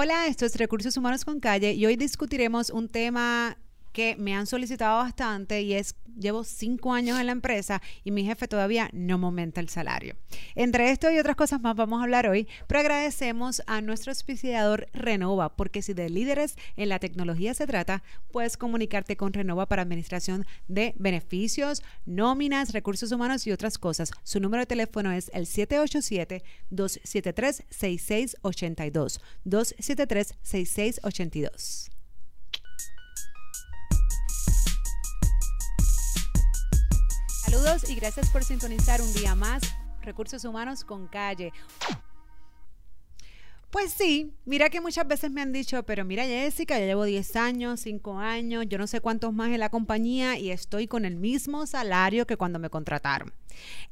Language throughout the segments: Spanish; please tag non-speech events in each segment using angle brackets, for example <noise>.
Hola, esto es Recursos Humanos con Calle y hoy discutiremos un tema que me han solicitado bastante y es, llevo cinco años en la empresa y mi jefe todavía no me aumenta el salario. Entre esto y otras cosas más vamos a hablar hoy, pero agradecemos a nuestro auspiciador Renova, porque si de líderes en la tecnología se trata, puedes comunicarte con Renova para administración de beneficios, nóminas, recursos humanos y otras cosas. Su número de teléfono es el 787-273-6682. 273-6682. Saludos y gracias por sintonizar un día más Recursos Humanos con Calle. Pues sí, mira que muchas veces me han dicho, pero mira Jessica, yo llevo 10 años, 5 años, yo no sé cuántos más en la compañía y estoy con el mismo salario que cuando me contrataron.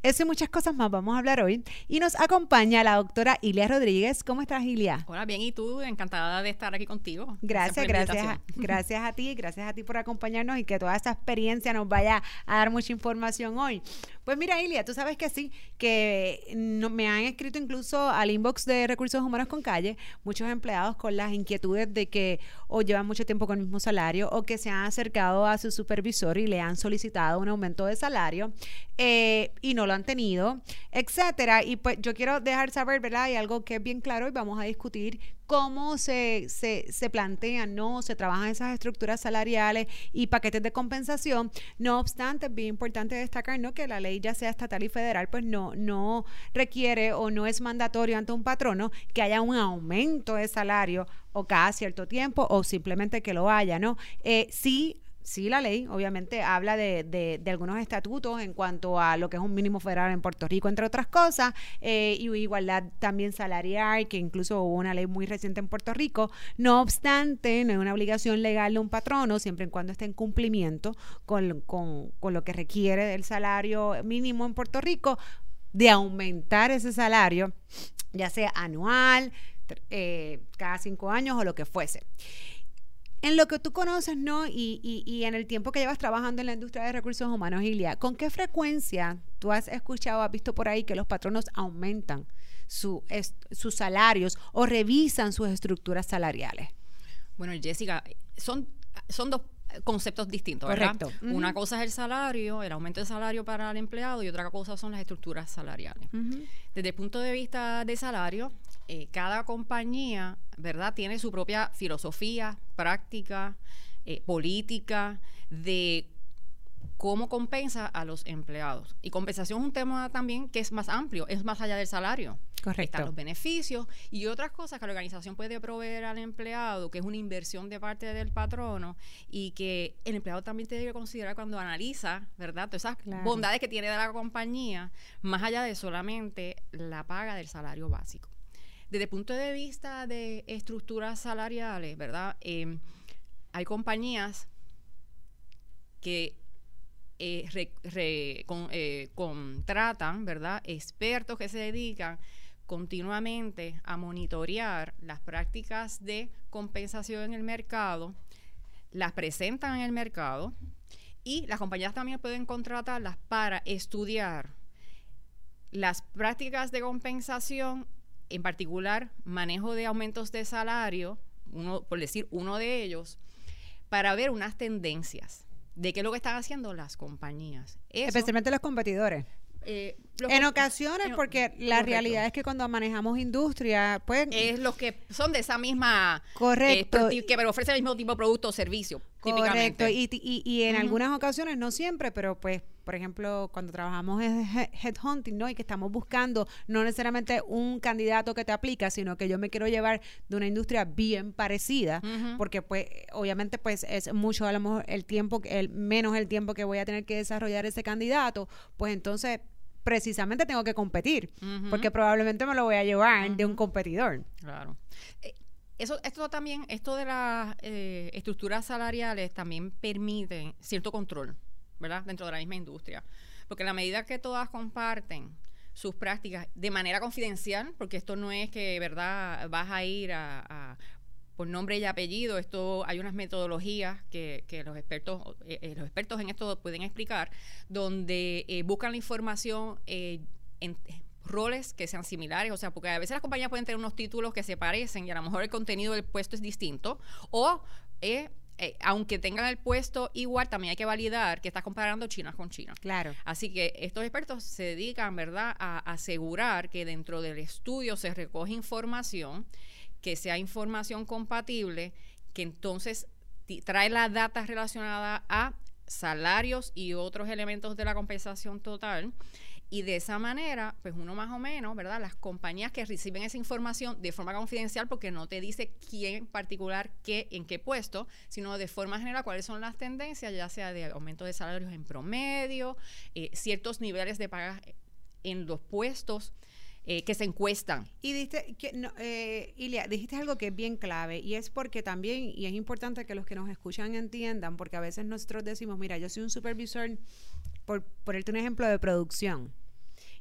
Eso y muchas cosas más vamos a hablar hoy. Y nos acompaña la doctora Ilia Rodríguez. ¿Cómo estás, Ilia? Hola, bien. ¿Y tú? Encantada de estar aquí contigo. Gracias, gracias. <laughs> gracias a ti, gracias a ti por acompañarnos y que toda esta experiencia nos vaya a dar mucha información hoy. Pues mira, Ilia, tú sabes que sí, que no, me han escrito incluso al inbox de Recursos Humanos con Calle muchos empleados con las inquietudes de que o llevan mucho tiempo con el mismo salario o que se han acercado a su supervisor y le han solicitado un aumento de salario. Eh, y no lo han tenido, etcétera. Y pues yo quiero dejar saber, ¿verdad? Hay algo que es bien claro y vamos a discutir cómo se, se, se plantean, ¿no? Se trabajan esas estructuras salariales y paquetes de compensación. No obstante, es bien importante destacar, ¿no? Que la ley ya sea estatal y federal, pues no, no requiere o no es mandatorio ante un patrono que haya un aumento de salario o cada cierto tiempo o simplemente que lo haya, ¿no? Eh, sí sí la ley obviamente habla de, de, algunos estatutos en cuanto a lo que es un mínimo federal en Puerto Rico, entre otras cosas, eh, y igualdad también salarial, que incluso hubo una ley muy reciente en Puerto Rico. No obstante, no es una obligación legal de un patrono, siempre y cuando esté en cumplimiento con, con, con lo que requiere del salario mínimo en Puerto Rico, de aumentar ese salario, ya sea anual, eh, cada cinco años o lo que fuese. En lo que tú conoces, ¿no? Y, y, en el tiempo que llevas trabajando en la industria de recursos humanos, Ilia, ¿con qué frecuencia tú has escuchado, has visto por ahí que los patronos aumentan su, sus salarios o revisan sus estructuras salariales? Bueno, Jessica, son, son dos conceptos distintos, ¿verdad? Correcto. Una cosa es el salario, el aumento de salario para el empleado y otra cosa son las estructuras salariales. Desde el punto de vista de salario, eh, cada compañía, ¿verdad? Tiene su propia filosofía, práctica, eh, política de cómo compensa a los empleados. Y compensación es un tema también que es más amplio, es más allá del salario. Correcto. Están los beneficios y otras cosas que la organización puede proveer al empleado, que es una inversión de parte del patrono y que el empleado también tiene que considerar cuando analiza, ¿verdad? Todas esas bondades que tiene de la compañía, más allá de solamente la paga del salario básico. Desde el punto de vista de estructuras salariales, ¿verdad? Em, hay compañías que eh, eh, contratan, ¿verdad? Expertos que se dedican continuamente a monitorear las prácticas de compensación en el mercado, las presentan en el mercado y las compañías también pueden contratarlas para estudiar las prácticas de compensación, en particular manejo de aumentos de salario, uno, por decir uno de ellos, para ver unas tendencias de qué es lo que están haciendo las compañías. Especialmente los competidores. Eh, en ocasiones, porque la realidad es que cuando manejamos industria, pues... Es los que son de esa misma... Correcto. Eh, que ofrecen el mismo tipo de producto o servicio, Correcto. Y, y, y, en algunas ocasiones, no siempre, pero pues, por ejemplo, cuando trabajamos en headhunting, ¿no? Y que estamos buscando no necesariamente un candidato que te aplica, sino que yo me quiero llevar de una industria bien parecida, porque pues, obviamente, pues es mucho a lo mejor el tiempo, el menos el tiempo que voy a tener que desarrollar ese candidato, pues entonces precisamente tengo que competir, porque probablemente me lo voy a llevar de un competidor. Claro. Eh, eso, esto también, esto de las eh, estructuras salariales también permite cierto control, Dentro de la misma industria. Porque en la medida que todas comparten sus prácticas de manera confidencial, porque esto no es que, ¿verdad?, vas a ir a por nombre y apellido. Esto hay unas metodologías que, los expertos eh, eh, los expertos en esto pueden explicar, donde eh, buscan la información roles que sean similares, o sea, porque a veces las compañías pueden tener unos títulos que se parecen y a lo mejor el contenido del puesto es distinto, o eh, aunque tengan el puesto igual, también hay que validar que estás comparando China con China. Claro. Así que estos expertos se dedican, ¿verdad?, a asegurar que dentro del estudio se recoge información, que sea información compatible, que entonces trae la data relacionada a salarios y otros elementos de la compensación total y de esa manera, pues uno más o menos, ¿verdad? Las compañías que reciben esa información de forma confidencial, porque no te dice quién en particular, qué, en qué puesto, sino de forma general cuáles son las tendencias, ya sea de aumento de salarios en promedio, eh, ciertos niveles de paga en los puestos. Eh, que se encuestan. Y dijiste, que, no, eh, Ilia, dijiste algo que es bien clave y es porque también, y es importante que los que nos escuchan entiendan, porque a veces nosotros decimos, mira, yo soy un supervisor por ponerte un ejemplo de producción.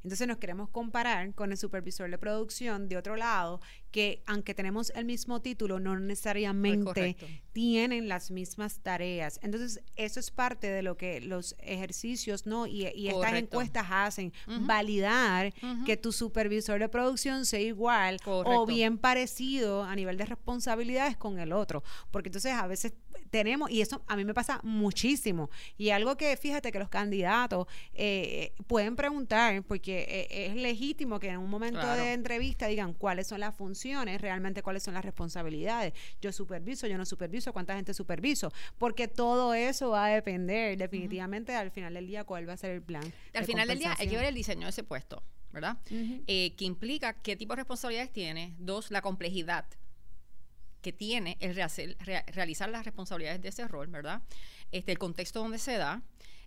Entonces nos queremos comparar con el supervisor de producción de otro lado, que aunque tenemos el mismo título, no necesariamente tienen las mismas tareas. Entonces, eso es parte de lo que los ejercicios, ¿no? Y, estas encuestas hacen, validar que tu supervisor de producción sea igual o bien parecido a nivel de responsabilidades con el otro. Porque entonces a veces tenemos, y eso a mí me pasa muchísimo, y algo que fíjate que los candidatos eh, pueden preguntar, porque eh, es legítimo que en un momento de entrevista digan cuáles son las funciones, realmente cuáles son las responsabilidades. Yo superviso, yo no superviso, cuánta gente superviso, porque todo eso va a depender definitivamente al final del día cuál va a ser el plan. Al final del día hay que ver el diseño de ese puesto. ¿verdad? Eh, que implica qué tipo de responsabilidades tiene. Dos, la complejidad que tiene el realizar las responsabilidades de ese rol, ¿verdad? Este, el contexto donde se da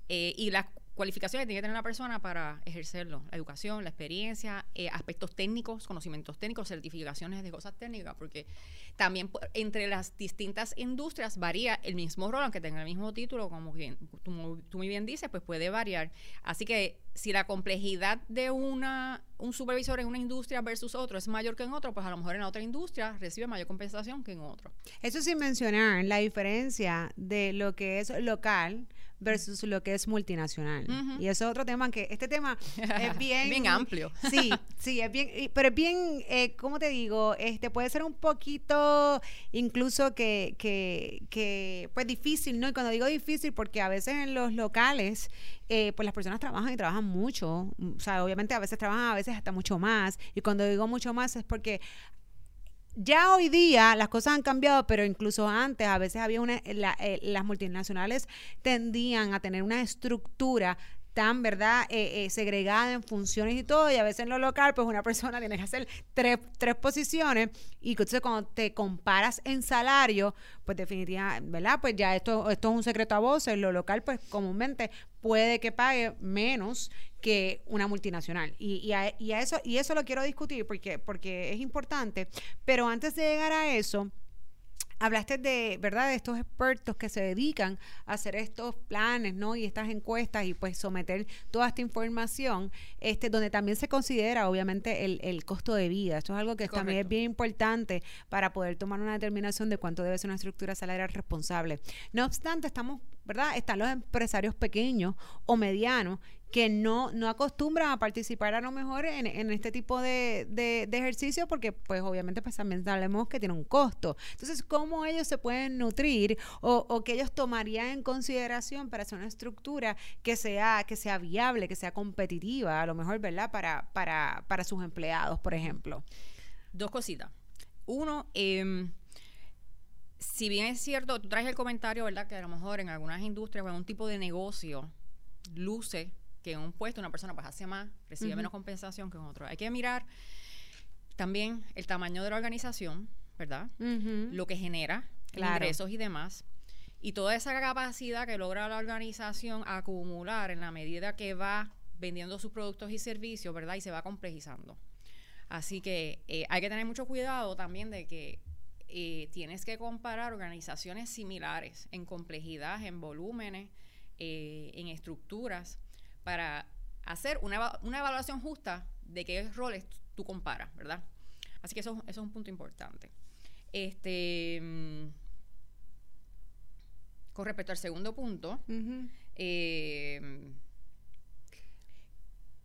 eh, y las cualificaciones que tiene que tener una persona para ejercerlo. La educación, la experiencia, eh, aspectos técnicos, conocimientos técnicos, certificaciones de cosas técnicas, porque también entre las distintas industrias varía el mismo rol, aunque tenga el mismo título, como bien, tú, tú, muy bien dices, pues puede variar. Así que si la complejidad de una un supervisor en una industria versus otro es mayor que en otro, pues a lo mejor en la otra industria recibe mayor compensación que en otro. Eso sin mencionar la diferencia de lo que es local versus lo que es multinacional. Y eso es otro tema que este tema es <laughs> bien... bien amplio. Sí, sí, es bien, pero es bien, eh, ¿cómo te digo? Este puede ser un poquito incluso que, que, que, pues difícil, ¿no? Y cuando digo difícil, porque a veces en los locales, eh, pues las personas trabajan y trabajan mucho. O sea, obviamente a veces trabajan, a veces hasta mucho más. Y cuando digo mucho más es porque ya hoy día las cosas han cambiado, pero incluso antes a veces había una, eh, las multinacionales tendían a tener una estructura tan, ¿verdad?, eh, eh, segregada en funciones y todo, y a veces en lo local, pues una persona <laughs> tiene que hacer tres, tres posiciones, y entonces cuando te comparas en salario, pues definitivamente, ¿verdad?, pues ya esto, esto es un secreto a voces, lo local, pues comúnmente puede que pague menos que una multinacional. Y, y, a, y, a, eso, y eso lo quiero discutir porque, porque es importante, pero antes de llegar a eso, Hablaste de, ¿verdad?, de estos expertos que se dedican a hacer estos planes, ¿no? Y estas encuestas y pues someter toda esta información, este, donde también se considera, obviamente, el, el costo de vida. Esto es algo que también es bien importante para poder tomar una determinación de cuánto debe ser una estructura salarial responsable. No obstante, estamos, ¿verdad? Están los empresarios pequeños o medianos que no, no acostumbran a participar a lo mejor en, en este tipo de, de, ejercicio porque pues obviamente pues también sabemos que tiene un costo. Entonces, ¿cómo ellos se pueden nutrir o, o que ellos tomarían en consideración para hacer una estructura que sea, que sea viable, que sea competitiva, a lo mejor, ¿verdad? Para, para, para sus empleados, por ejemplo. Dos cositas. Uno, eh, si bien es cierto, tú traes el comentario, ¿verdad? Que a lo mejor en algunas industrias o en un tipo de negocio luce que en un puesto una persona pues hace más, recibe menos compensación que en otro. Hay que mirar también el tamaño de la organización, ¿verdad? Lo que genera, ingresos y demás. Y toda esa capacidad que logra la organización acumular en la medida que va vendiendo sus productos y servicios, ¿verdad? Y se va complejizando. Así que eh, hay que tener mucho cuidado también de que eh, tienes que comparar organizaciones similares en complejidad, en volúmenes, eh, en estructuras, para hacer una, una evaluación justa de qué roles tú comparas, ¿verdad? Así que eso, eso es un punto importante. Este, mm, con respecto al segundo punto, eh,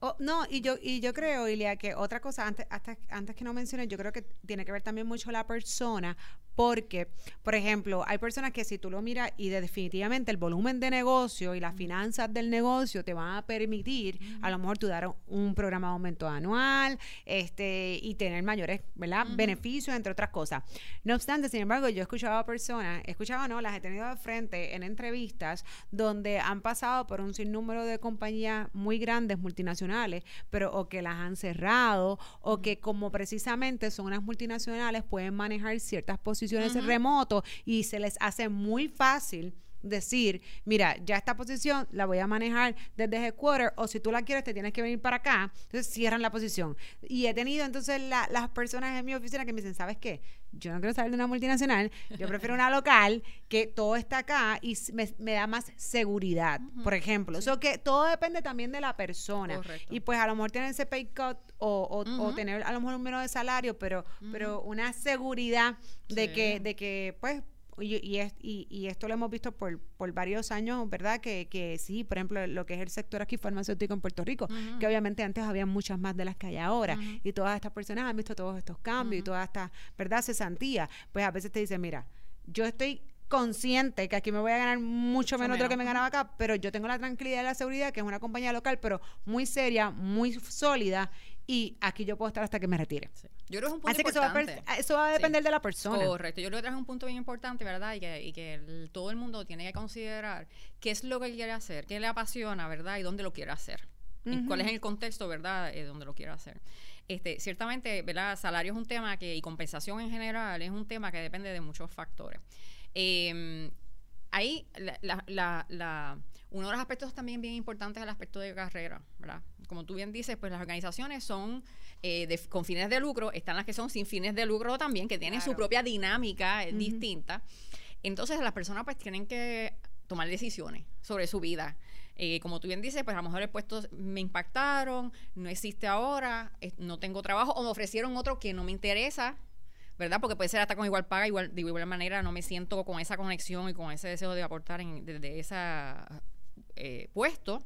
Oh, no, y yo, y yo creo, Ilia, que otra cosa, antes, hasta, antes que no mencioné, yo creo que tiene que ver también mucho la persona, porque, por ejemplo, hay personas que si tú lo miras y definitivamente el volumen de negocio y las finanzas del negocio te van a permitir, a lo mejor tú dar un programa de aumento anual este, y tener mayores ¿verdad? beneficios, entre otras cosas. No obstante, sin embargo, yo he escuchado a personas, he escuchado, no, las he tenido de frente en entrevistas donde han pasado por un sinnúmero de compañías muy grandes, multinacionales, pero o que las han cerrado o que como precisamente son unas multinacionales pueden manejar ciertas posiciones posiciones remoto y se les hace muy fácil decir, mira, ya esta posición la voy a manejar desde headquarter o si tú la quieres te tienes que venir para acá. Entonces cierran la posición. Y he tenido entonces las personas en mi oficina que me dicen, ¿sabes qué? Yo no quiero salir de una multinacional, yo prefiero una local que todo está acá y me, da más seguridad, por ejemplo. Eso que todo depende también de la persona. Y pues a lo mejor tener ese pay cut o, o, tener a lo mejor un menos de salario, pero, pero una seguridad de que, de que pues y, y, y, esto lo hemos visto por, por varios años, ¿verdad? Que, que, sí, por ejemplo, lo que es el sector aquí farmacéutico en Puerto Rico, que obviamente antes había muchas más de las que hay ahora, y todas estas personas han visto todos estos cambios y toda esta, ¿verdad? Cesantía. Pues a veces te dicen, mira, yo estoy consciente que aquí me voy a ganar mucho menos, de lo que me ganaba acá, pero yo tengo la tranquilidad y la seguridad que es una compañía local, pero muy seria, muy sólida y aquí yo puedo estar hasta que me retire. Yo creo que es un punto importante. eso va, a, depender de la persona. Correcto. Yo creo que es un punto bien importante, ¿verdad? Y que, y que todo el mundo tiene que considerar qué es lo que quiere hacer, qué le apasiona, ¿verdad? Y dónde lo quiere hacer. cuál es el contexto, ¿verdad? Eh, donde lo quiere hacer. Este, ciertamente, ¿verdad? Salario es un tema que, y compensación en general, es un tema que depende de muchos factores. Eh, ahí, la, la, la, uno de los aspectos también bien importantes es el aspecto de carrera, ¿verdad? como tú bien dices, pues las organizaciones son eh, con fines de lucro, están las que son sin fines de lucro también, que tienen su propia dinámica eh, distinta. Entonces las personas pues tienen que tomar decisiones sobre su vida. Eh, como tú bien dices, pues a lo mejor el puesto me impactaron, no existe ahora, no tengo trabajo, o me ofrecieron otro que no me interesa, ¿verdad? Porque puede ser hasta con igual paga, igual, de igual manera no me siento con esa conexión y con ese deseo de aportar en, desde ese puesto.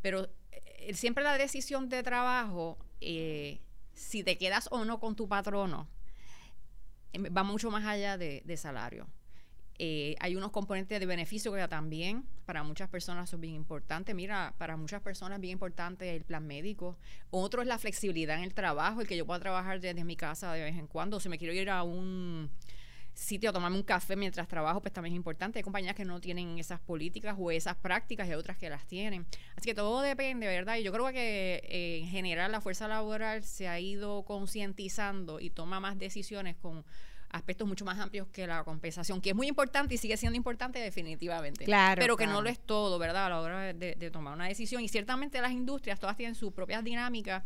pero eh, siempre la decisión de trabajo, eh, si te quedas o no con tu patrono, va mucho más allá de, salario. Eh, hay unos componentes de beneficio que también para muchas personas son bien importantes. Mira, para muchas personas es bien importante el plan médico. Otro es la flexibilidad en el trabajo, el que yo pueda trabajar desde mi casa de vez en cuando. Si me quiero ir a un sitio a tomarme un café mientras trabajo, pues también es importante. Hay compañías que no tienen esas políticas o esas prácticas y otras que las tienen. Así que todo depende, ¿verdad? Y yo creo que eh, en general la fuerza laboral se ha ido concientizando y toma más decisiones con aspectos mucho más amplios que la compensación, que es muy importante y sigue siendo importante definitivamente. Claro. Pero que no lo es todo, ¿verdad? A la hora de, de tomar una decisión. Y ciertamente las industrias todas tienen sus propias dinámicas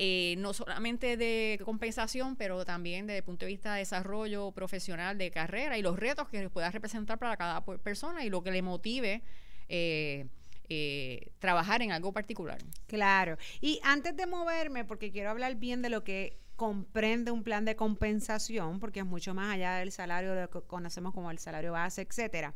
eh, no solamente de compensación, pero también desde el punto de vista de desarrollo profesional de carrera y los retos que pueda representar para cada persona y lo que le motive. Eh, eh, trabajar en algo particular. Claro. Y antes de moverme, porque quiero hablar bien de lo que comprende un plan de compensación, porque es mucho más allá del salario lo que conocemos como el salario base, etcétera.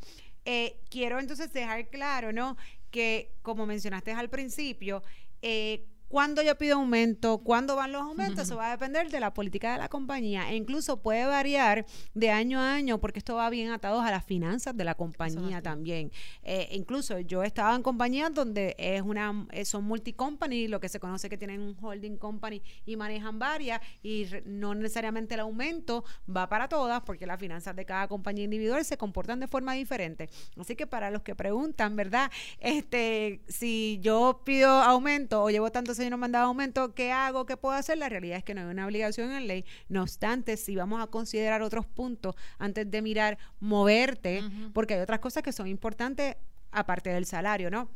quiero entonces dejar claro, ¿no? Que como mencionaste al principio, eh, cuándo yo pido aumento, cuándo van los aumentos, eso va a depender de la política de la compañía e incluso puede variar de año a año porque esto va bien atado a las finanzas de la compañía también. Eh, incluso yo he estado en compañías donde es una eh, son multi-company, lo que se conoce que tienen un holding company y manejan varias y no necesariamente el aumento va para todas porque las finanzas de cada compañía individual se comportan de forma diferente. Así que para los que preguntan, ¿verdad? Este, si yo pido aumento o llevo tantos y no me han dado aumento, ¿qué hago? ¿Qué puedo hacer? La realidad es que no hay una obligación en ley. No obstante, si vamos a considerar otros puntos antes de mirar moverte, porque hay otras cosas que son importantes aparte del salario, ¿no?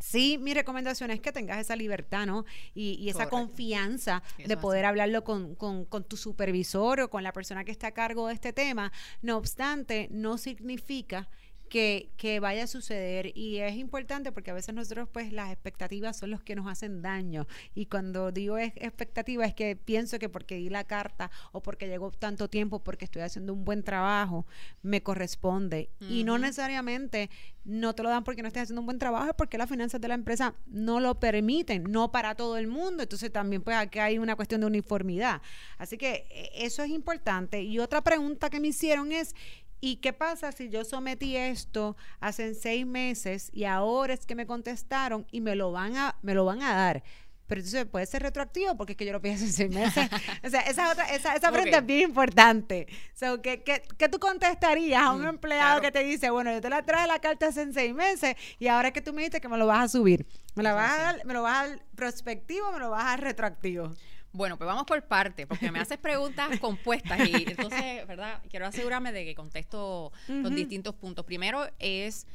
Sí, mi recomendación es que tengas esa libertad, ¿no? Y, esa confianza de poder hablarlo con, con, con, tu supervisor o con la persona que está a cargo de este tema. No obstante, no significa que, que, vaya a suceder. Y es importante porque a veces nosotros pues las expectativas son los que nos hacen daño. Y cuando digo es expectativa es que pienso que porque di la carta o porque llegó tanto tiempo porque estoy haciendo un buen trabajo me corresponde. Y no necesariamente no te lo dan porque no estés haciendo un buen trabajo es porque las finanzas de la empresa no lo permiten no para todo el mundo. Entonces también pues aquí hay una cuestión de uniformidad. Así que e, eso es importante. Y otra pregunta que me hicieron es ¿Y qué pasa si yo sometí esto hace seis meses y ahora es que me contestaron y me lo van a, me lo van a dar? Pero entonces puede ser retroactivo porque es que yo lo pido hace seis meses. o sea, esa, otra, esa, esa <laughs> pregunta es bien importante. So, ¿qué, qué, qué tú contestarías a un mm, empleado que te dice, bueno, yo te la traje la carta hace seis meses y ahora es que tú me dices que me lo vas a subir? ¿Me, la vas a dar, ¿Me lo vas a dar prospectivo o me lo vas a dar retroactivo? Bueno, pues vamos por parte, porque me haces preguntas <laughs> compuestas y entonces, ¿verdad? Quiero asegurarme de que contesto los distintos puntos. Primero es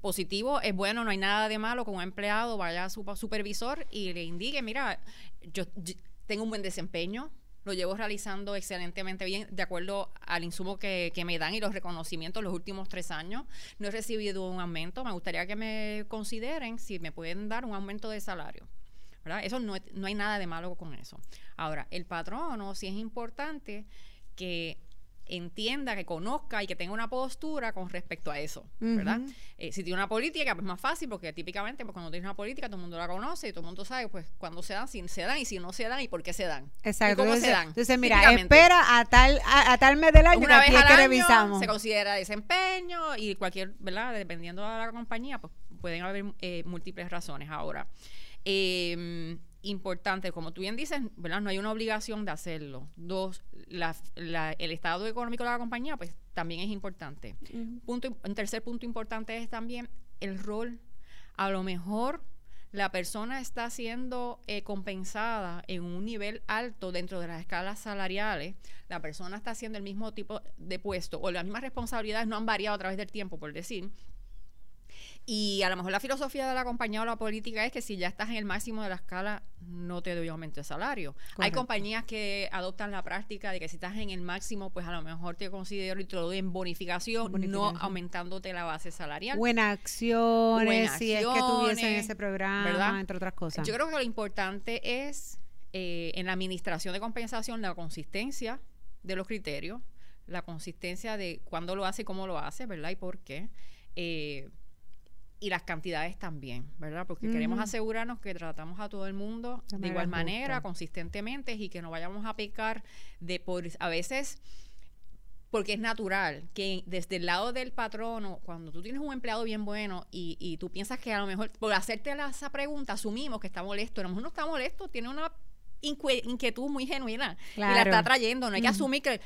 positivo, es bueno, no hay nada de malo con un empleado vaya a su supervisor y le indique, mira, yo, tengo un buen desempeño, lo llevo realizando excelentemente bien de acuerdo al insumo que, que, me dan y los reconocimientos los últimos tres años. No he recibido un aumento, me gustaría que me consideren si me pueden dar un aumento de salario. Eso no, no hay nada de malo con eso. Ahora, el patrono sí es importante que entienda, que conozca y que tenga una postura con respecto a eso, ¿verdad? Eh, si tiene una política, pues más fácil, porque típicamente pues, cuando tienes una política todo el mundo la conoce y todo el mundo sabe pues cuándo se dan, si se dan y si no se dan y por qué se dan. Exacto. cómo se dan. Entonces, mira, espera a tal, a, tal mes del año una vez al que revisamos. Se considera desempeño y cualquier, ¿verdad? Dependiendo de la compañía, pues pueden haber eh, múltiples razones. Ahora, eh, importante, como tú bien dices, ¿verdad? No hay una obligación de hacerlo. Dos, el estado económico de la compañía, pues también es importante. punto, un tercer punto importante es también el rol. A lo mejor la persona está siendo eh, compensada en un nivel alto dentro de las escalas salariales, la persona está haciendo el mismo tipo de puesto o las mismas responsabilidades no han variado a través del tiempo, por decir, y a lo mejor la filosofía de la compañía o la política es que si ya estás en el máximo de la escala, no te doy aumento de salario. Hay compañías que adoptan la práctica de que si estás en el máximo, pues a lo mejor te considero y te lo doy en bonificación, no aumentándote la base salarial. Buenas acciones, si es que tuviesen ese programa, entre otras cosas. Yo creo que lo importante es eh, en la administración de compensación la consistencia de los criterios, la consistencia de cuándo lo hace y cómo lo hace, ¿verdad? Y por qué. Eh, y las cantidades también, ¿verdad? Porque queremos asegurarnos que tratamos a todo el mundo de, igual manera, consistentemente y que no vayamos a pecar de por a veces porque es natural que desde el lado del patrono, cuando tú tienes un empleado bien bueno y, y tú piensas que a lo mejor por hacerte esa pregunta asumimos que está molesto, a lo mejor no está molesto, tiene una inquietud muy genuina y la está trayendo, no hay que asumir que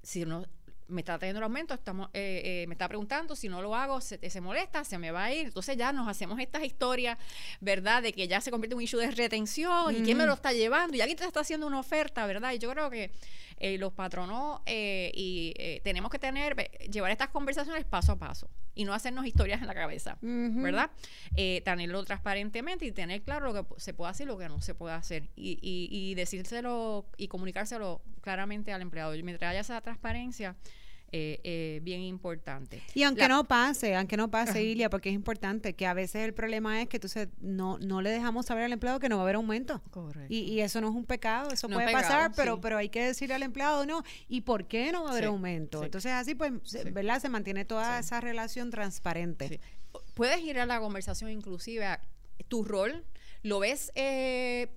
si no me está trayendo el aumento, estamos, eh, eh, me está preguntando si no lo hago, se, se, molesta, se me va a ir. Entonces ya nos hacemos estas historias, ¿verdad? De que ya se convierte en un issue de retención y quién me lo está llevando y alguien te está haciendo una oferta, ¿verdad? Y yo creo que eh, los patronos y tenemos que tener, llevar estas conversaciones paso a paso y no hacernos historias en la cabeza, ¿verdad? tenerlo transparentemente y tener claro lo que se puede hacer y lo que no se puede hacer y, y, y decírselo y comunicárselo claramente al empleado. Y mientras haya esa transparencia, eh, eh, bien importante. Y aunque no pase, aunque no pase, Ilia, porque es importante, que a veces el problema es que entonces no, no le dejamos saber al empleado que no va a haber aumento. Correcto. Y, eso no es un pecado, eso puede pasar, pero, pero hay que decirle al empleado, no, ¿y por qué no va a haber aumento? Entonces así, pues, ¿verdad? Se mantiene toda esa relación transparente. Puedes ir a la conversación inclusive a tu rol, lo ves... Eh,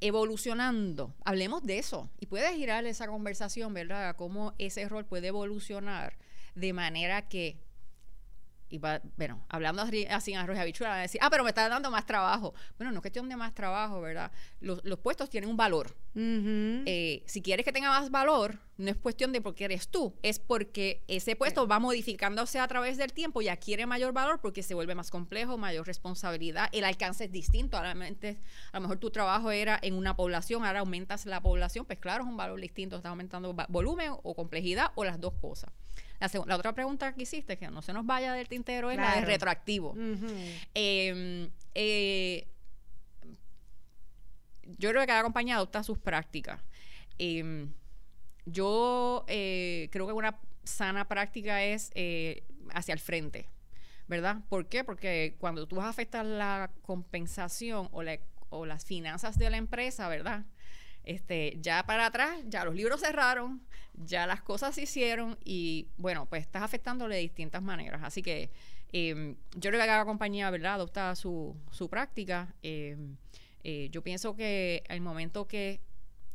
evolucionando. Hablemos de eso. Y puedes girar esa conversación, ¿verdad? Cómo ese rol puede evolucionar de manera que y bueno, hablando así en arroz y habichuela, a decir, ah, pero me está dando más trabajo. Bueno, no es cuestión de más trabajo, ¿verdad? Los, puestos tienen un valor. Eh, si quieres que tenga más valor, no es cuestión de porque eres tú, es porque ese puesto va modificándose a través del tiempo y adquiere mayor valor porque se vuelve más complejo, mayor responsabilidad, el alcance es distinto. A lo mejor tu trabajo era en una población, ahora aumentas la población, pues claro, es un valor distinto, estás aumentando volumen o complejidad o las dos cosas. La, otra pregunta que hiciste, que no se nos vaya del tintero, es la de retroactivo. Em, eh, yo creo que cada compañía adopta sus prácticas. Em, yo eh, creo que una sana práctica es eh, hacia el frente, ¿verdad? ¿Por qué? Porque cuando tú vas a afectar la compensación o, o las finanzas de la empresa, ¿verdad? Este, ya para atrás, ya los libros cerraron, ya las cosas se hicieron y bueno, pues estás afectándole de distintas maneras. Así que em, yo creo que cada compañía, ¿verdad?, adopta su, su práctica. Em, eh, yo pienso que el momento que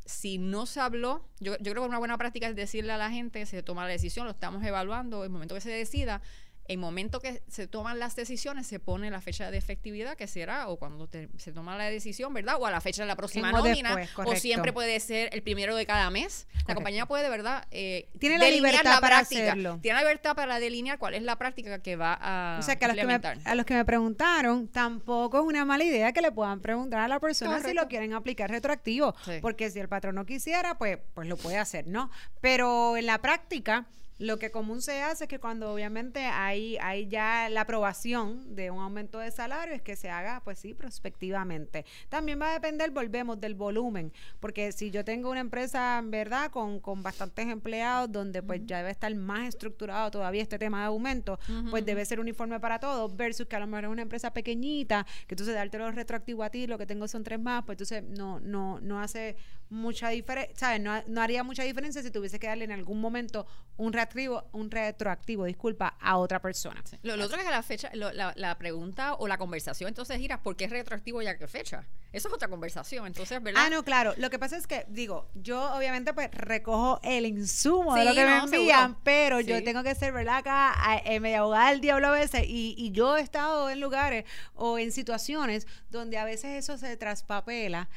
si no se habló, yo, yo creo que una buena práctica es decirle a la gente, se toma la decisión, lo estamos evaluando, el momento que se decida, el momento que se toman las decisiones se pone la fecha de efectividad que será o cuando se toma la decisión, ¿verdad? O a la fecha de la próxima nómina o siempre puede ser el primero de cada mes. La compañía puede, ¿verdad? Eh, tiene la libertad para hacerlo. Tiene la libertad para delinear cuál es la práctica que va a O sea, que a los que, me, a los que me preguntaron, tampoco es una mala idea que le puedan preguntar a la persona si lo quieren aplicar retroactivo, porque si el patrón no quisiera, pues pues lo puede hacer, ¿no? Pero en la práctica lo que común se hace es que cuando obviamente hay, hay ya la aprobación de un aumento de salario es que se haga, pues sí, prospectivamente. También va a depender, volvemos, del volumen, porque si yo tengo una empresa, ¿verdad?, con, con bastantes empleados, donde pues ya debe estar más estructurado todavía este tema de aumento, pues debe ser uniforme para todos, versus que a lo mejor es una empresa pequeñita, que entonces darte los retroactivos a ti, lo que tengo son tres más, pues entonces no, no, no hace mucha diferencia, ¿sabes? No, no haría mucha diferencia si tuviese que darle en algún momento un retroactivo un retroactivo, disculpa, a otra persona. Lo, otro es que la fecha, la, pregunta o la conversación entonces gira, ¿por qué es retroactivo y a qué fecha? Eso es otra conversación, entonces, ¿verdad? Ah, no, claro. Lo que pasa es que, digo, yo obviamente pues recojo el insumo de lo que me envían, pero yo tengo que ser, ¿verdad? Acá, en media abogada del diablo a veces, y, y yo he estado en lugares o en situaciones donde a veces eso se traspapela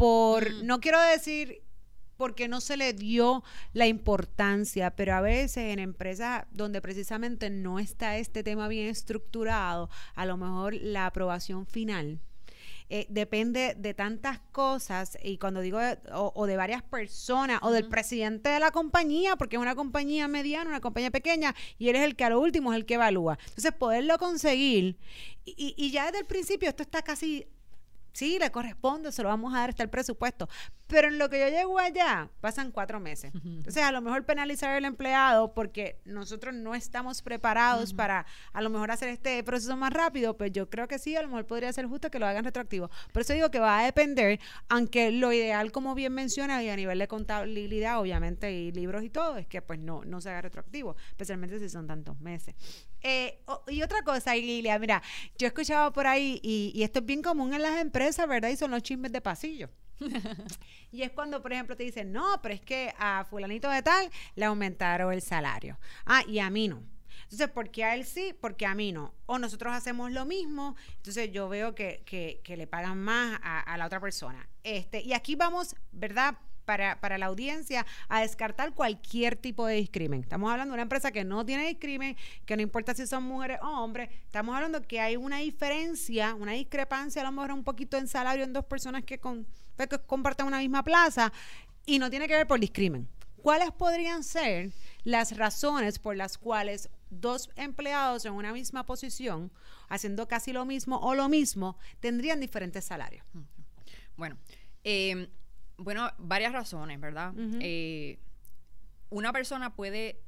por, mm. no quiero decir porque no se le dio la importancia, pero a veces en empresas donde precisamente no está este tema bien estructurado, a lo mejor la aprobación final eh, depende de tantas cosas y cuando digo o, de varias personas o del presidente de la compañía, porque es una compañía mediana, una compañía pequeña y eres el que a lo último es el que evalúa. Entonces, poderlo conseguir y, y ya desde el principio esto está casi Sí, le corresponde, se lo vamos a dar hasta el presupuesto. Pero en lo que yo llego allá, pasan cuatro meses. Entonces, a lo mejor penalizar al empleado porque nosotros no estamos preparados para a lo mejor hacer este proceso más rápido, pues yo creo que sí, a lo mejor podría ser justo que lo hagan retroactivo. Por eso digo que va a depender, aunque lo ideal, como bien menciona, y a nivel de contabilidad, obviamente, y libros y todo, es que pues no, no se haga retroactivo, especialmente si son tantos meses. Eh, y otra cosa, Lilia, mira, yo he escuchado por ahí, y, esto es bien común en las empresas, ¿verdad? Y son los chismes de pasillo. <laughs> y es cuando, por ejemplo, te dicen, no, pero es que a fulanito de tal le aumentaron el salario. Ah, y a mí no. Entonces, ¿por qué a él sí? Porque a mí no. O nosotros hacemos lo mismo, entonces yo veo que, que, le pagan más a, la otra persona. Este, y aquí vamos, ¿verdad? para, la audiencia a descartar cualquier tipo de discrimen. Estamos hablando de una empresa que no tiene discrimen, que no importa si son mujeres o hombres. Estamos hablando que hay una diferencia, una discrepancia, a lo mejor un poquito en salario en dos personas que, con, que comparten una misma plaza y no tiene que ver por discrimen. ¿Cuáles podrían ser las razones por las cuales dos empleados en una misma posición, haciendo casi lo mismo o lo mismo, tendrían diferentes salarios? Bueno, eh, bueno, varias razones, ¿verdad? Eh, una persona puede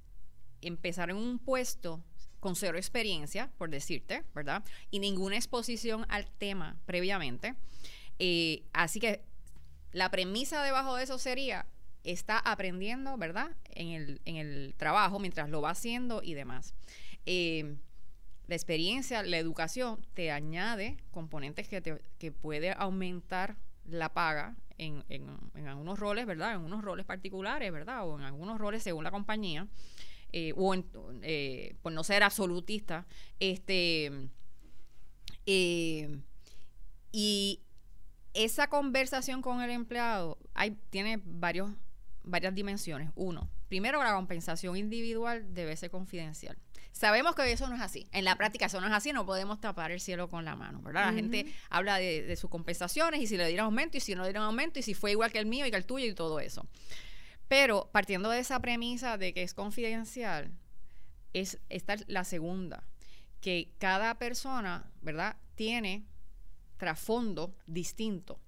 empezar en un puesto con cero experiencia, por decirte, ¿verdad? Y ninguna exposición al tema previamente. Eh, así que la premisa debajo de eso sería, está aprendiendo, ¿verdad? En el, trabajo mientras lo va haciendo y demás. Eh, la experiencia, la educación te añade componentes que, te, que puede aumentar la paga en, en, algunos roles, ¿verdad? En unos roles particulares, ¿verdad? O en algunos roles según la compañía, eh, o eh, por no ser absolutista, este, eh, y esa conversación con el empleado hay, tiene varios, varias dimensiones. Uno, primero la compensación individual debe ser confidencial. Sabemos que eso no es así. En la práctica eso no es así, no podemos tapar el cielo con la mano, ¿verdad? La gente habla de, sus compensaciones y si le dieron aumento y si no le dieron aumento y si fue igual que el mío y que el tuyo y todo eso. Pero partiendo de esa premisa de que es confidencial, es esta la segunda, que cada persona, ¿verdad? Tiene trasfondo distinto,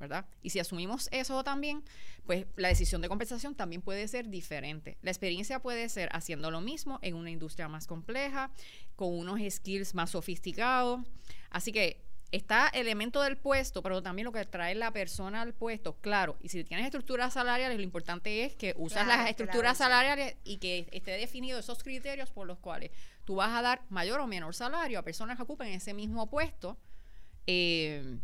¿verdad? Y si asumimos eso también, pues la decisión de compensación también puede ser diferente. La experiencia puede ser haciendo lo mismo en una industria más compleja, con unos skills más sofisticados. Así que está el elemento del puesto, pero también lo que trae la persona al puesto, claro. Y si tienes estructuras salariales, lo importante es que usas las estructuras salariales y que esté definido esos criterios por los cuales tú vas a dar mayor o menor salario a personas que ocupen ese mismo puesto. Eh,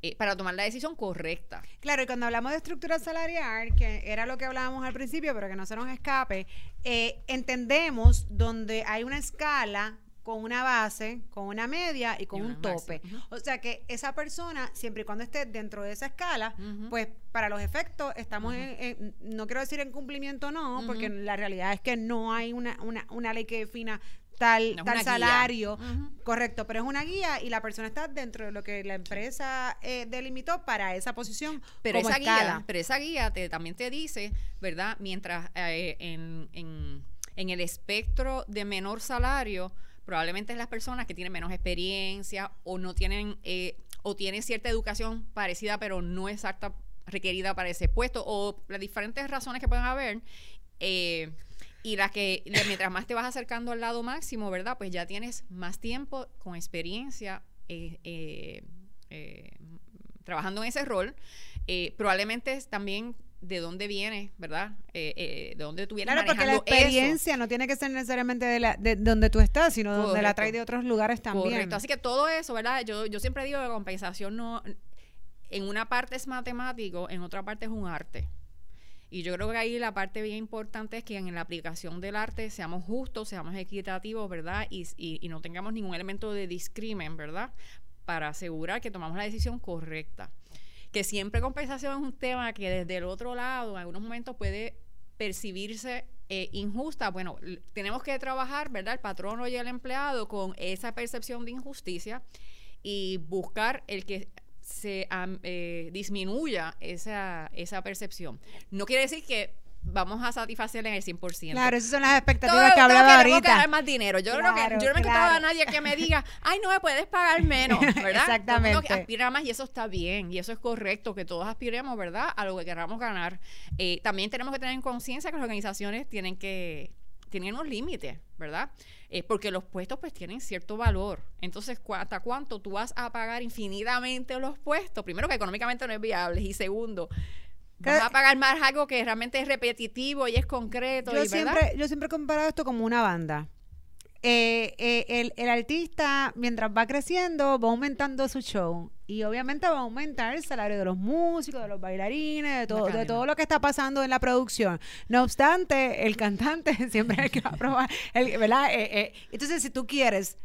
eh, para tomar la decisión correcta. Claro, y cuando hablamos de estructura salarial, que era lo que hablábamos al principio, pero que no se nos escape, eh, entendemos donde hay una escala con una base, con una media y con un tope. O sea que esa persona, siempre y cuando esté dentro de esa escala, pues para los efectos estamos en, no quiero decir en cumplimiento no, porque la realidad es que no hay una, una, una ley que defina tal, tal salario. Correcto, pero es una guía y la persona está dentro de lo que la empresa eh, delimitó para esa posición. Pero esa guía, pero esa guía te, también te dice, ¿verdad? Mientras eh, en, en, en el espectro de menor salario, probablemente es las personas que tienen menos experiencia o no tienen eh, o tienen cierta educación parecida pero no exacta requerida para ese puesto o las diferentes razones que pueden haber eh, y las que mientras más te vas acercando al lado máximo, ¿verdad? Pues ya tienes más tiempo con experiencia eh, eh, eh, trabajando en ese rol. probablemente también de dónde viene, ¿verdad? de dónde tú vienes Claro, porque la experiencia no tiene que ser necesariamente de, la, de donde tú estás, sino donde la traes de otros lugares también. Correcto. Así que todo eso, ¿verdad? Yo, yo siempre digo que compensación no... En una parte es matemático, en otra parte es un arte. Y yo creo que ahí la parte bien importante es que en la aplicación del arte seamos justos, seamos equitativos, ¿verdad? Y, y, no tengamos ningún elemento de discrimen, ¿verdad? Para asegurar que tomamos la decisión correcta. Que siempre compensación es un tema que desde el otro lado, en algunos momentos puede percibirse eh, injusta. Bueno, tenemos que trabajar, ¿verdad? El patrono y el empleado con esa percepción de injusticia y buscar el que se eh, disminuya esa, esa percepción. No quiere decir que vamos a satisfacer en el 100%. Claro, esas son las expectativas que hablaba ahorita. Que ganar más dinero. Yo creo que yo no me claro. a nadie que me diga, "Ay, no me puedes pagar menos", <laughs> ¿verdad? Exactamente. Que aspira más y eso está bien y eso es correcto que todos aspiremos, ¿verdad? A lo que queramos ganar. Eh, también tenemos que tener en conciencia que las organizaciones tienen que tienen unos límites, ¿verdad? Eh, porque los puestos pues tienen cierto valor. Entonces, ¿hasta cuánto tú vas a pagar infinitamente los puestos? Primero que económicamente no es viable y segundo, vas a pagar más algo que realmente es repetitivo y es concreto. Yo, siempre, yo siempre he comparado esto como una banda. Eh, eh, el, el, artista, mientras va creciendo, va aumentando su show. Y obviamente va a aumentar el salario de los músicos, de los bailarines, de todo, de todo lo que está pasando en la producción. No obstante, el cantante <laughs> siempre hay que probar, ¿verdad? Eh, entonces, si tú quieres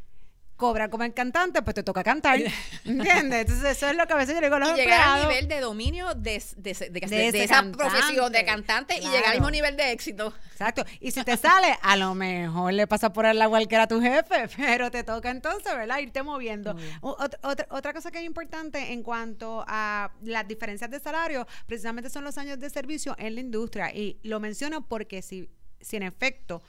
cobra como el cantante, pues te toca cantar. <laughs> ¿Entiendes? Entonces, eso es lo que a veces yo digo a los y llegar al nivel de dominio de, esa profesión de cantante y llegar al mismo nivel de éxito. Exacto. Y si te sale, a lo mejor le pasa por el agua que era tu jefe, <laughs> pero te toca entonces, ¿verdad? Irte moviendo. Otra, otra cosa que es importante en cuanto a las diferencias de salario, precisamente son los años de servicio en la industria. Y lo menciono porque si, si en efecto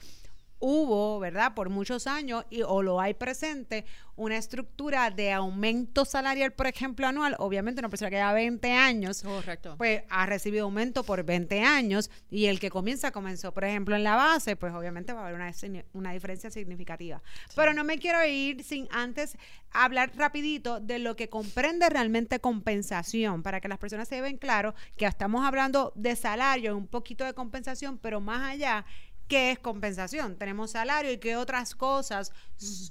hubo, ¿verdad? Por muchos años y o lo hay presente una estructura de aumento salarial, por ejemplo, anual. Obviamente una persona que lleva 20 años, Correcto. pues ha recibido aumento por 20 años y el que comienza comenzó, por ejemplo, en la base, pues obviamente va a haber una, una diferencia significativa. Pero no me quiero ir sin antes hablar rapidito de lo que comprende realmente compensación, para que las personas se vean claro que estamos hablando de salario, un poquito de compensación, pero más allá qué es compensación. Tenemos salario y qué otras cosas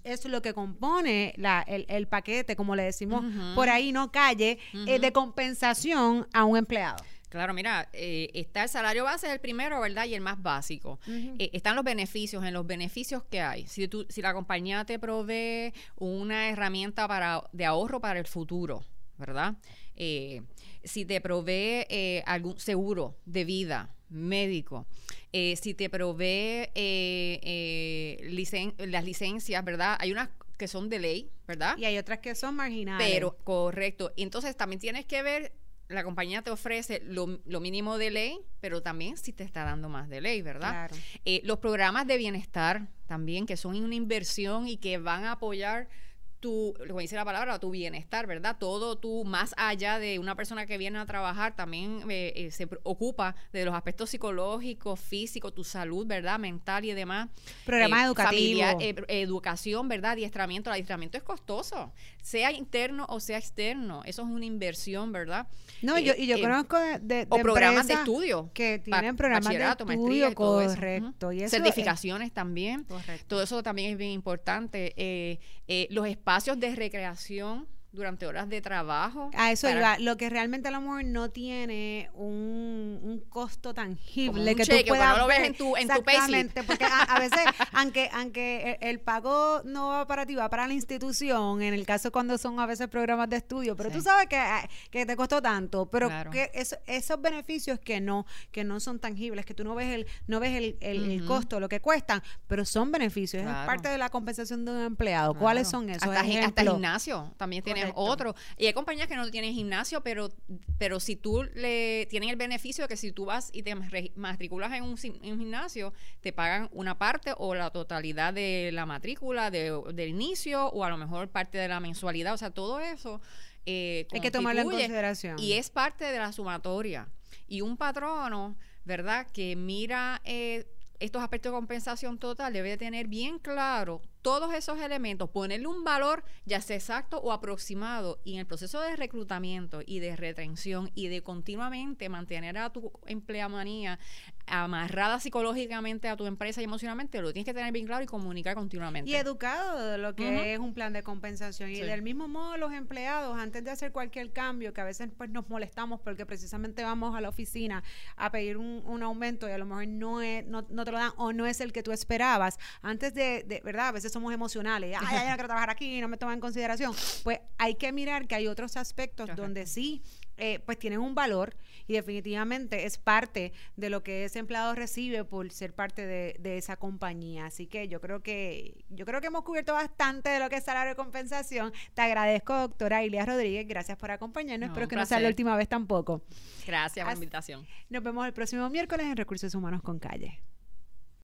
es lo que compone la, el, paquete, como le decimos por ahí, no calle, eh, de compensación a un empleado. Claro, mira, eh, está el salario base, el primero, ¿verdad? Y el más básico. Eh, están los beneficios, en los beneficios que hay. Si, tú, si la compañía te provee una herramienta para, de ahorro para el futuro, ¿verdad? si te provee algún seguro de vida, médico, eh, si te provee eh, eh, las licencias, ¿verdad? Hay unas que son de ley, ¿verdad? Y hay otras que son marginales. Pero, correcto. Entonces también tienes que ver, la compañía te ofrece lo, mínimo de ley, pero también si te está dando más de ley, ¿verdad? Claro. los programas de bienestar también, que son una inversión y que van a apoyar tu, como dice la palabra, tu bienestar, ¿verdad? Todo tú, más allá de una persona que viene a trabajar, también eh, eh, se ocupa de los aspectos psicológicos, físicos, tu salud, ¿verdad? Mental y demás. Programas eh, educativos. educación, ¿verdad? Adiestramiento. El adiestramiento es costoso, sea interno o sea externo. Eso es una inversión, ¿verdad? No, yo, y yo conozco de, o programas de estudio. Que tienen programas de estudio, correcto. Y Certificaciones también. Todo eso también es bien importante. los espacios de recreación durante horas de trabajo. A eso iba. Lo que realmente a lo mejor no tiene un, un costo tangible que tú puedas no lo ves en tu, en tu Exactamente, porque a, veces, <laughs> aunque aunque el, pago no va para ti, va para la institución, en el caso cuando son a veces programas de estudio, pero tú sabes que, ah, que, te costó tanto, pero que esos beneficios que no que no son tangibles, que tú no ves el no ves el, el, costo, lo que cuestan, pero son beneficios, es parte de la compensación de un empleado. ¿Cuáles son esos? Hasta, hasta gimnasio también tiene otro. Y hay compañías que no tienen gimnasio, pero, pero si tú le tienen el beneficio de que si tú vas y te matriculas en un, gimnasio, te pagan una parte o la totalidad de la matrícula de, del inicio o a lo mejor parte de la mensualidad. O sea, todo eso. Eh, hay que tomarlo en consideración. Y es parte de la sumatoria. Y un patrono, ¿verdad?, que mira eh, estos aspectos de compensación total, debe tener bien claro todos esos elementos, ponerle un valor ya sea exacto o aproximado y en el proceso de reclutamiento y de retención y de continuamente mantener a tu empleamanía amarrada psicológicamente a tu empresa y emocionalmente, lo tienes que tener bien claro y comunicar continuamente. Y educado de lo que es un plan de compensación. Y del mismo modo los empleados, antes de hacer cualquier cambio, que a veces pues nos molestamos porque precisamente vamos a la oficina a pedir un, aumento y a lo mejor no, es, no, te lo dan o no es el que tú esperabas, antes de, de ¿verdad? A veces somos emocionales, <laughs> ay, ay, no quiero trabajar aquí, no me toman en consideración, pues hay que mirar que hay otros aspectos donde sí eh, pues tienen un valor y definitivamente es parte de lo que ese empleado recibe por ser parte de, esa compañía. Así que yo creo que yo creo que hemos cubierto bastante de lo que es salario de compensación. Te agradezco, doctora Ilia Rodríguez. Gracias por acompañarnos. Espero que no sea la última vez tampoco. Gracias por la invitación. Nos vemos el próximo miércoles en Recursos Humanos con Calle.